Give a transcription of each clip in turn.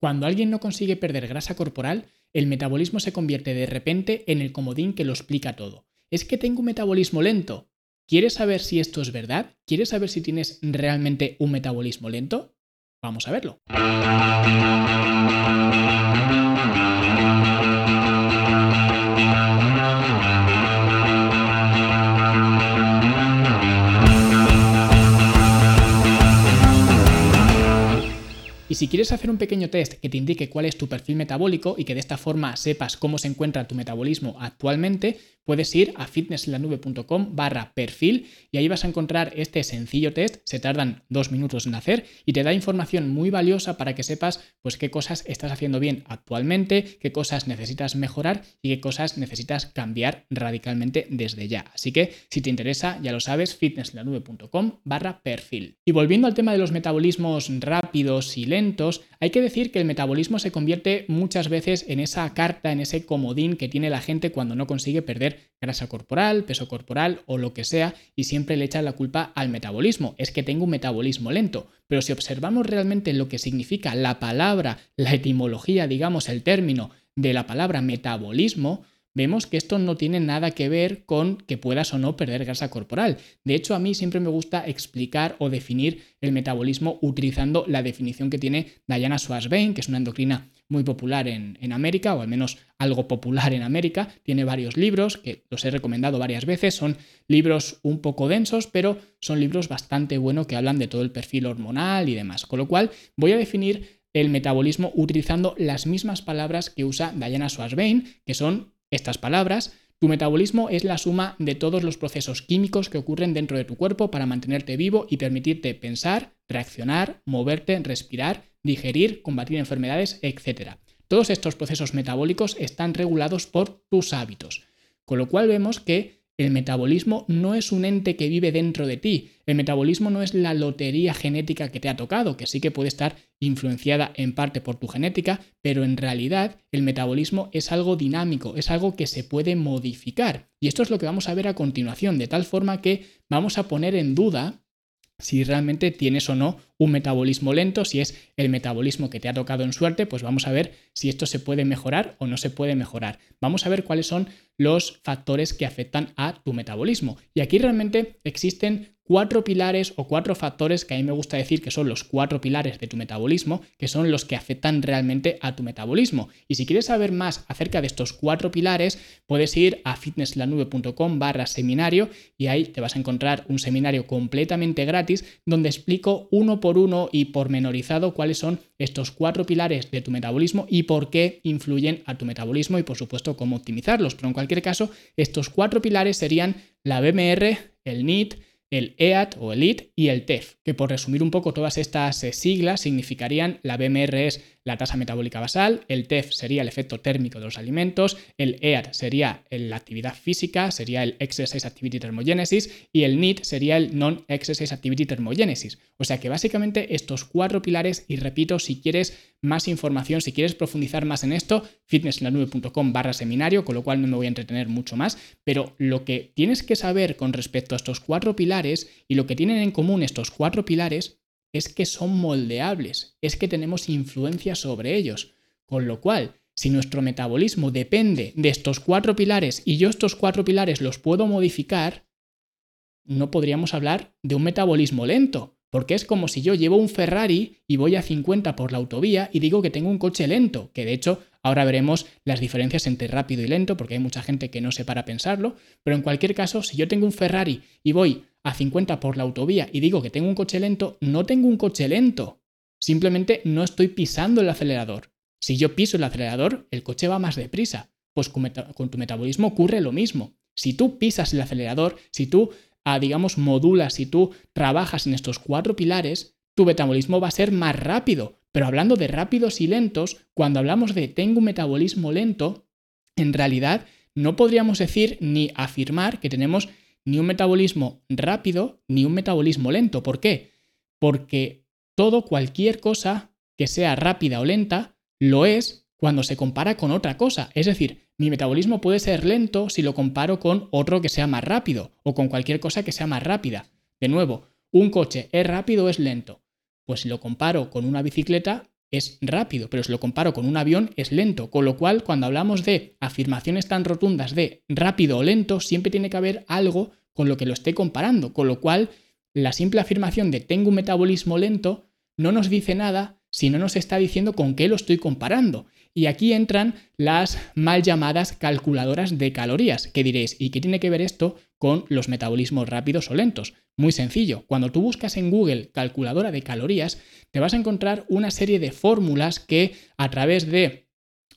Cuando alguien no consigue perder grasa corporal, el metabolismo se convierte de repente en el comodín que lo explica todo. Es que tengo un metabolismo lento. ¿Quieres saber si esto es verdad? ¿Quieres saber si tienes realmente un metabolismo lento? Vamos a verlo. Si quieres hacer un pequeño test que te indique cuál es tu perfil metabólico y que de esta forma sepas cómo se encuentra tu metabolismo actualmente, puedes ir a fitnesslanube.com barra perfil y ahí vas a encontrar este sencillo test, se tardan dos minutos en hacer y te da información muy valiosa para que sepas pues qué cosas estás haciendo bien actualmente, qué cosas necesitas mejorar y qué cosas necesitas cambiar radicalmente desde ya. Así que si te interesa, ya lo sabes, fitnesslanube.com barra perfil. Y volviendo al tema de los metabolismos rápidos y lentos, hay que decir que el metabolismo se convierte muchas veces en esa carta, en ese comodín que tiene la gente cuando no consigue perder grasa corporal, peso corporal o lo que sea y siempre le echan la culpa al metabolismo. Es que tengo un metabolismo lento. Pero si observamos realmente lo que significa la palabra, la etimología, digamos, el término de la palabra metabolismo, vemos que esto no tiene nada que ver con que puedas o no perder grasa corporal. De hecho, a mí siempre me gusta explicar o definir el metabolismo utilizando la definición que tiene Diana Schwarzbein, que es una endocrina muy popular en, en, América, o al menos algo popular en América. Tiene varios libros que los he recomendado varias veces. Son libros un poco densos, pero son libros bastante buenos que hablan de todo el perfil hormonal y demás. Con lo cual, voy a definir el metabolismo utilizando las mismas palabras que usa Diana Schwarzbein, que son estas palabras, tu metabolismo es la suma de todos los procesos químicos que ocurren dentro de tu cuerpo para mantenerte vivo y permitirte pensar, reaccionar, moverte, respirar, digerir, combatir enfermedades, etc. Todos estos procesos metabólicos están regulados por tus hábitos, con lo cual vemos que el metabolismo no es un ente que vive dentro de ti. El metabolismo no es la lotería genética que te ha tocado, que sí que puede estar influenciada en parte por tu genética, pero en realidad el metabolismo es algo dinámico, es algo que se puede modificar. Y esto es lo que vamos a ver a continuación, de tal forma que vamos a poner en duda si realmente tienes o no un metabolismo lento, si es el metabolismo que te ha tocado en suerte, pues vamos a ver si esto se puede mejorar o no se puede mejorar. Vamos a ver cuáles son los factores que afectan a tu metabolismo. Y aquí realmente existen cuatro pilares o cuatro factores que a mí me gusta decir que son los cuatro pilares de tu metabolismo, que son los que afectan realmente a tu metabolismo. Y si quieres saber más acerca de estos cuatro pilares, puedes ir a fitnesslanube.com barra seminario y ahí te vas a encontrar un seminario completamente gratis donde explico uno por uno y pormenorizado cuáles son estos cuatro pilares de tu metabolismo y por qué influyen a tu metabolismo y por supuesto cómo optimizarlos. Pero en cualquier caso, estos cuatro pilares serían la BMR, el NIT, el EAT o el IT y el TEF, que por resumir un poco todas estas eh, siglas significarían la BMR es la tasa metabólica basal, el TEF sería el efecto térmico de los alimentos, el EAT sería la actividad física, sería el Exercise Activity Thermogenesis y el NEAT sería el Non-Exercise Activity Thermogenesis. O sea que básicamente estos cuatro pilares, y repito, si quieres más información, si quieres profundizar más en esto, fitnesslanube.com barra seminario, con lo cual no me voy a entretener mucho más, pero lo que tienes que saber con respecto a estos cuatro pilares y lo que tienen en común estos cuatro pilares es que son moldeables, es que tenemos influencia sobre ellos. Con lo cual, si nuestro metabolismo depende de estos cuatro pilares y yo estos cuatro pilares los puedo modificar, no podríamos hablar de un metabolismo lento, porque es como si yo llevo un Ferrari y voy a 50 por la autovía y digo que tengo un coche lento, que de hecho ahora veremos las diferencias entre rápido y lento, porque hay mucha gente que no se para pensarlo, pero en cualquier caso, si yo tengo un Ferrari y voy a 50 por la autovía y digo que tengo un coche lento, no tengo un coche lento. Simplemente no estoy pisando el acelerador. Si yo piso el acelerador, el coche va más deprisa. Pues con, tu metabolismo ocurre lo mismo. Si tú pisas el acelerador, si tú, ah, digamos, modulas, si tú trabajas en estos cuatro pilares, tu metabolismo va a ser más rápido. Pero hablando de rápidos y lentos, cuando hablamos de tengo un metabolismo lento, en realidad no podríamos decir ni afirmar que tenemos ni un metabolismo rápido ni un metabolismo lento. ¿Por qué? Porque todo, cualquier cosa que sea rápida o lenta, lo es cuando se compara con otra cosa. Es decir, mi metabolismo puede ser lento si lo comparo con otro que sea más rápido o con cualquier cosa que sea más rápida. De nuevo, un coche es rápido o es lento. Pues si lo comparo con una bicicleta, es rápido, pero si lo comparo con un avión es lento. Con lo cual, cuando hablamos de afirmaciones tan rotundas de rápido o lento, siempre tiene que haber algo con lo que lo esté comparando. Con lo cual, la simple afirmación de tengo un metabolismo lento no nos dice nada si no nos está diciendo con qué lo estoy comparando. Y aquí entran las mal llamadas calculadoras de calorías, que diréis, ¿y qué tiene que ver esto con los metabolismos rápidos o lentos? Muy sencillo, cuando tú buscas en Google calculadora de calorías, te vas a encontrar una serie de fórmulas que a través de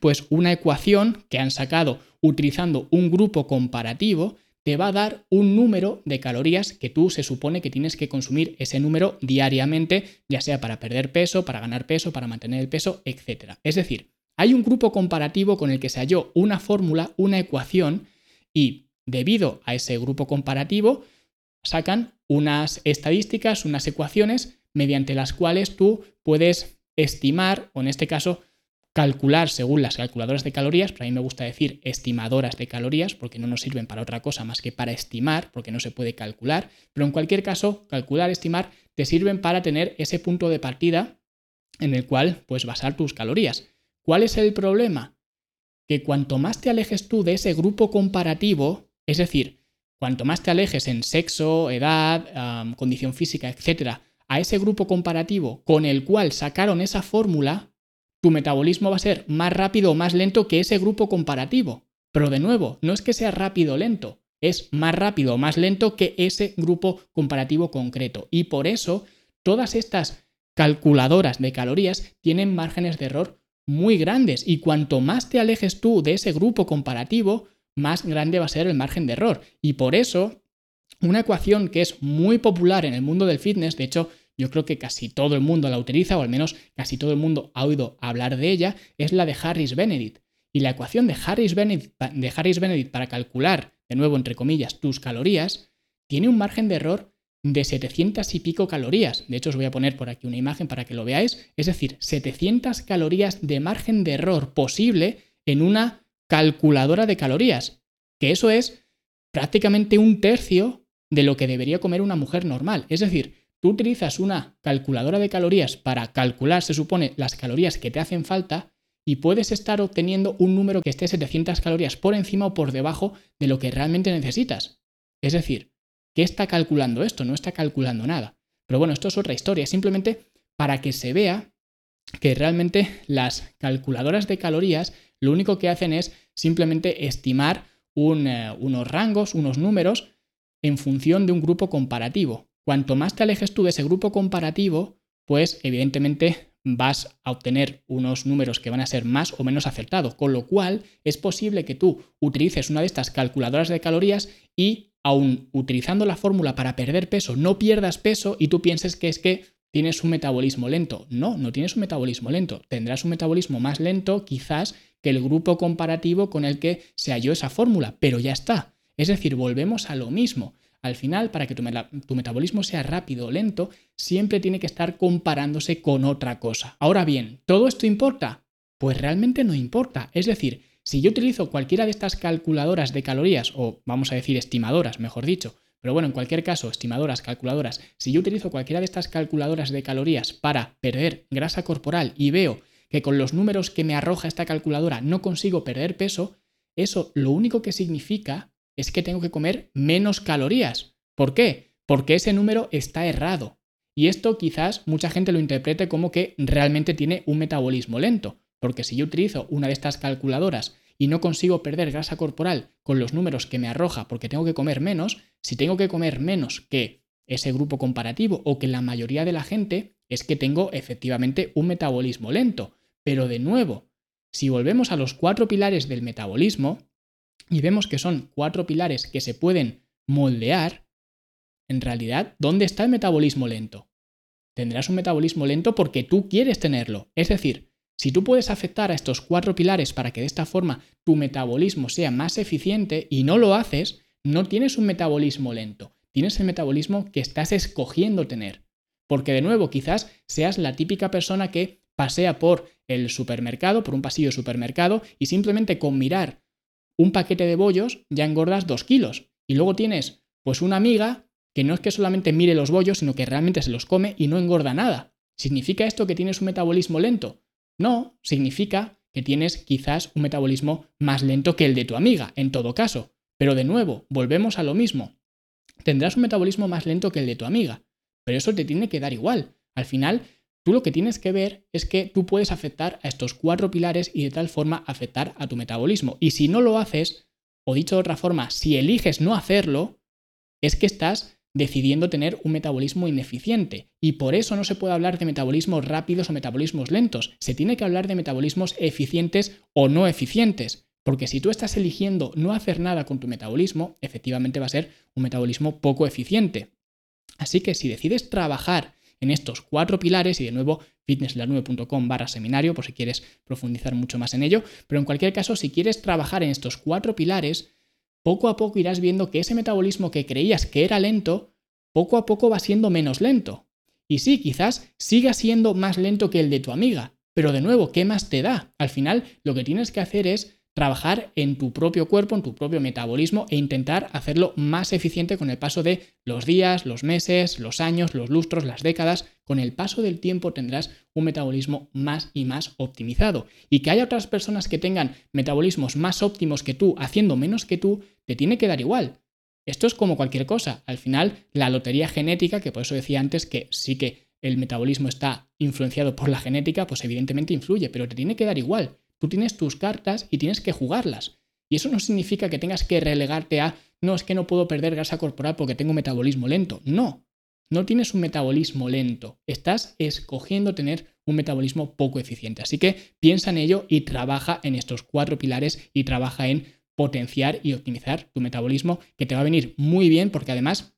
pues una ecuación que han sacado utilizando un grupo comparativo, te va a dar un número de calorías que tú se supone que tienes que consumir ese número diariamente, ya sea para perder peso, para ganar peso, para mantener el peso, etc. Es decir, hay un grupo comparativo con el que se halló una fórmula, una ecuación, y debido a ese grupo comparativo, sacan unas estadísticas, unas ecuaciones mediante las cuales tú puedes estimar, o en este caso, calcular según las calculadoras de calorías, pero a mí me gusta decir estimadoras de calorías porque no nos sirven para otra cosa más que para estimar, porque no se puede calcular, pero en cualquier caso, calcular, estimar, te sirven para tener ese punto de partida en el cual puedes basar tus calorías. ¿Cuál es el problema? Que cuanto más te alejes tú de ese grupo comparativo, es decir, cuanto más te alejes en sexo, edad, condición física, etcétera, a ese grupo comparativo con el cual sacaron esa fórmula, tu metabolismo va a ser más rápido o más lento que ese grupo comparativo. Pero de nuevo, no es que sea rápido o lento, es más rápido o más lento que ese grupo comparativo concreto. Y por eso, todas estas calculadoras de calorías tienen márgenes de error muy grandes. Y cuanto más te alejes tú de ese grupo comparativo, más grande va a ser el margen de error. Y por eso, una ecuación que es muy popular en el mundo del fitness, de hecho, yo creo que casi todo el mundo la utiliza, o al menos casi todo el mundo ha oído hablar de ella, es la de Harris-Benedict. Y la ecuación de Harris-Benedict de Harris -Benedict para calcular, de nuevo, entre comillas, tus calorías, tiene un margen de error de 700 y pico calorías. De hecho, os voy a poner por aquí una imagen para que lo veáis. Es decir, 700 calorías de margen de error posible en una calculadora de calorías. Que eso es prácticamente un tercio de lo que debería comer una mujer normal. Es decir, tú utilizas una calculadora de calorías para calcular, se supone, las calorías que te hacen falta y puedes estar obteniendo un número que esté 700 calorías por encima o por debajo de lo que realmente necesitas. Es decir, ¿qué está calculando esto? No está calculando nada. Pero bueno, esto es otra historia, simplemente para que se vea que realmente las calculadoras de calorías lo único que hacen es simplemente estimar eh, unos rangos, unos números en función de un grupo comparativo. Cuanto más te alejes tú de ese grupo comparativo, pues evidentemente vas a obtener unos números que van a ser más o menos acertados, con lo cual es posible que tú utilices una de estas calculadoras de calorías y aún utilizando la fórmula para perder peso, no pierdas peso y tú pienses que es que tienes un metabolismo lento. No, no tienes un metabolismo lento. Tendrás un metabolismo más lento quizás que el grupo comparativo con el que se halló esa fórmula, pero ya está. Es decir, volvemos a lo mismo. Al final, para que tu, metabolismo sea rápido o lento, siempre tiene que estar comparándose con otra cosa. Ahora bien, ¿todo esto importa? Pues realmente no importa. Es decir, si yo utilizo cualquiera de estas calculadoras de calorías, o vamos a decir estimadoras, mejor dicho, pero bueno, en cualquier caso, estimadoras, calculadoras, si yo utilizo cualquiera de estas calculadoras de calorías para perder grasa corporal y veo que con los números que me arroja esta calculadora no consigo perder peso, eso lo único que significa es que tengo que comer menos calorías. ¿Por qué? Porque ese número está errado. Y esto quizás mucha gente lo interprete como que realmente tiene un metabolismo lento, porque si yo utilizo una de estas calculadoras y no consigo perder grasa corporal con los números que me arroja porque tengo que comer menos, si tengo que comer menos que ese grupo comparativo o que la mayoría de la gente, es que tengo efectivamente un metabolismo lento. Pero de nuevo, si volvemos a los cuatro pilares del metabolismo, y vemos que son cuatro pilares que se pueden moldear, en realidad, ¿dónde está el metabolismo lento? Tendrás un metabolismo lento porque tú quieres tenerlo. Es decir, si tú puedes afectar a estos cuatro pilares para que de esta forma tu metabolismo sea más eficiente y no lo haces, no tienes un metabolismo lento, tienes el metabolismo que estás escogiendo tener. Porque de nuevo, quizás seas la típica persona que pasea por el supermercado, por un pasillo de supermercado, y simplemente con mirar un paquete de bollos ya engordas dos kilos. Y luego tienes pues una amiga que no es que solamente mire los bollos, sino que realmente se los come y no engorda nada. ¿Significa esto que tienes un metabolismo lento? No, significa que tienes quizás un metabolismo más lento que el de tu amiga, en todo caso. Pero de nuevo, volvemos a lo mismo. Tendrás un metabolismo más lento que el de tu amiga, pero eso te tiene que dar igual. Al final, tú lo que tienes que ver es que tú puedes afectar a estos cuatro pilares y de tal forma afectar a tu metabolismo. Y si no lo haces, o dicho de otra forma, si eliges no hacerlo, es que estás decidiendo tener un metabolismo ineficiente. Y por eso no se puede hablar de metabolismos rápidos o metabolismos lentos. Se tiene que hablar de metabolismos eficientes o no eficientes. Porque si tú estás eligiendo no hacer nada con tu metabolismo, efectivamente va a ser un metabolismo poco eficiente. Así que si decides trabajar en estos cuatro pilares, y de nuevo fitnesslanube.com barra seminario por si quieres profundizar mucho más en ello, pero en cualquier caso, si quieres trabajar en estos cuatro pilares, poco a poco irás viendo que ese metabolismo que creías que era lento, poco a poco va siendo menos lento. Y sí, quizás siga siendo más lento que el de tu amiga, pero de nuevo, ¿qué más te da? Al final, lo que tienes que hacer es trabajar en tu propio cuerpo, en tu propio metabolismo e intentar hacerlo más eficiente con el paso de los días, los meses, los años, los lustros, las décadas. Con el paso del tiempo tendrás un metabolismo más y más optimizado. Y que haya otras personas que tengan metabolismos más óptimos que tú, haciendo menos que tú, te tiene que dar igual. Esto es como cualquier cosa. Al final, la lotería genética, que por eso decía antes que sí que el metabolismo está influenciado por la genética, pues evidentemente influye, pero te tiene que dar igual. Tú tienes tus cartas y tienes que jugarlas. Y eso no significa que tengas que relegarte a, no, es que no puedo perder grasa corporal porque tengo un metabolismo lento. No, no tienes un metabolismo lento. Estás escogiendo tener un metabolismo poco eficiente. Así que piensa en ello y trabaja en estos cuatro pilares y trabaja en potenciar y optimizar tu metabolismo, que te va a venir muy bien porque además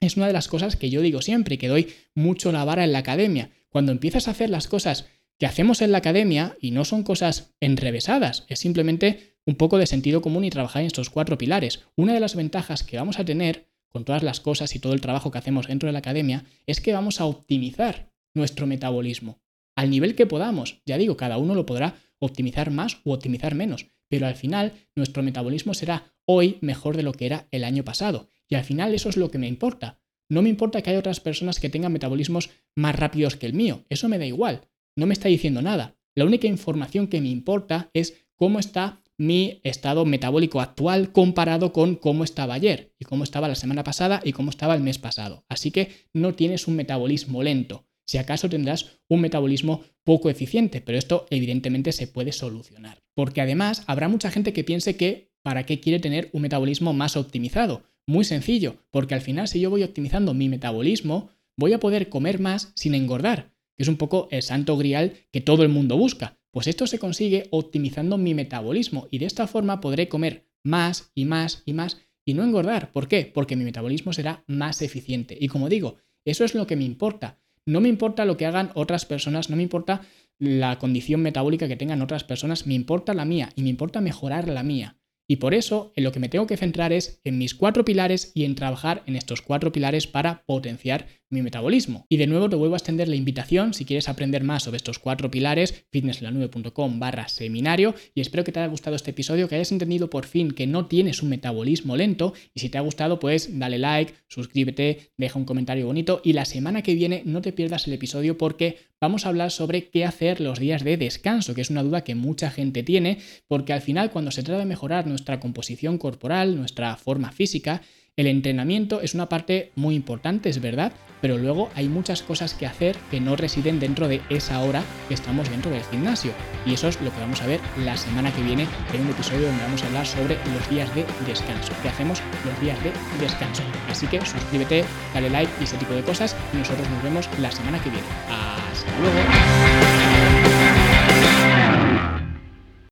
es una de las cosas que yo digo siempre que doy mucho la vara en la academia. Cuando empiezas a hacer las cosas que hacemos en la academia y no son cosas enrevesadas, es simplemente un poco de sentido común y trabajar en estos cuatro pilares. Una de las ventajas que vamos a tener con todas las cosas y todo el trabajo que hacemos dentro de la academia es que vamos a optimizar nuestro metabolismo al nivel que podamos. Ya digo, cada uno lo podrá optimizar más u optimizar menos, pero al final nuestro metabolismo será hoy mejor de lo que era el año pasado. Y al final eso es lo que me importa. No me importa que haya otras personas que tengan metabolismos más rápidos que el mío, eso me da igual no me está diciendo nada. La única información que me importa es cómo está mi estado metabólico actual comparado con cómo estaba ayer y cómo estaba la semana pasada y cómo estaba el mes pasado. Así que no tienes un metabolismo lento. Si acaso tendrás un metabolismo poco eficiente, pero esto evidentemente se puede solucionar. Porque además habrá mucha gente que piense que ¿para qué quiere tener un metabolismo más optimizado? Muy sencillo, porque al final si yo voy optimizando mi metabolismo, voy a poder comer más sin engordar que es un poco el santo grial que todo el mundo busca. Pues esto se consigue optimizando mi metabolismo y de esta forma podré comer más y más y más y no engordar. ¿Por qué? Porque mi metabolismo será más eficiente. Y como digo, eso es lo que me importa. No me importa lo que hagan otras personas, no me importa la condición metabólica que tengan otras personas, me importa la mía y me importa mejorar la mía. Y por eso en lo que me tengo que centrar es en mis cuatro pilares y en trabajar en estos cuatro pilares para potenciar mi metabolismo. Y de nuevo te vuelvo a extender la invitación si quieres aprender más sobre estos cuatro pilares, fitnesslanube.com barra seminario y espero que te haya gustado este episodio, que hayas entendido por fin que no tienes un metabolismo lento y si te ha gustado pues dale like, suscríbete, deja un comentario bonito y la semana que viene no te pierdas el episodio porque vamos a hablar sobre qué hacer los días de descanso, que es una duda que mucha gente tiene porque al final cuando se trata de mejorar nuestra composición corporal, nuestra forma física, el entrenamiento es una parte muy importante, es verdad, pero luego hay muchas cosas que hacer que no residen dentro de esa hora que estamos dentro del gimnasio. Y eso es lo que vamos a ver la semana que viene en un episodio donde vamos a hablar sobre los días de descanso. ¿Qué hacemos los días de descanso? Así que suscríbete, dale like y ese tipo de cosas y nosotros nos vemos la semana que viene. Hasta luego.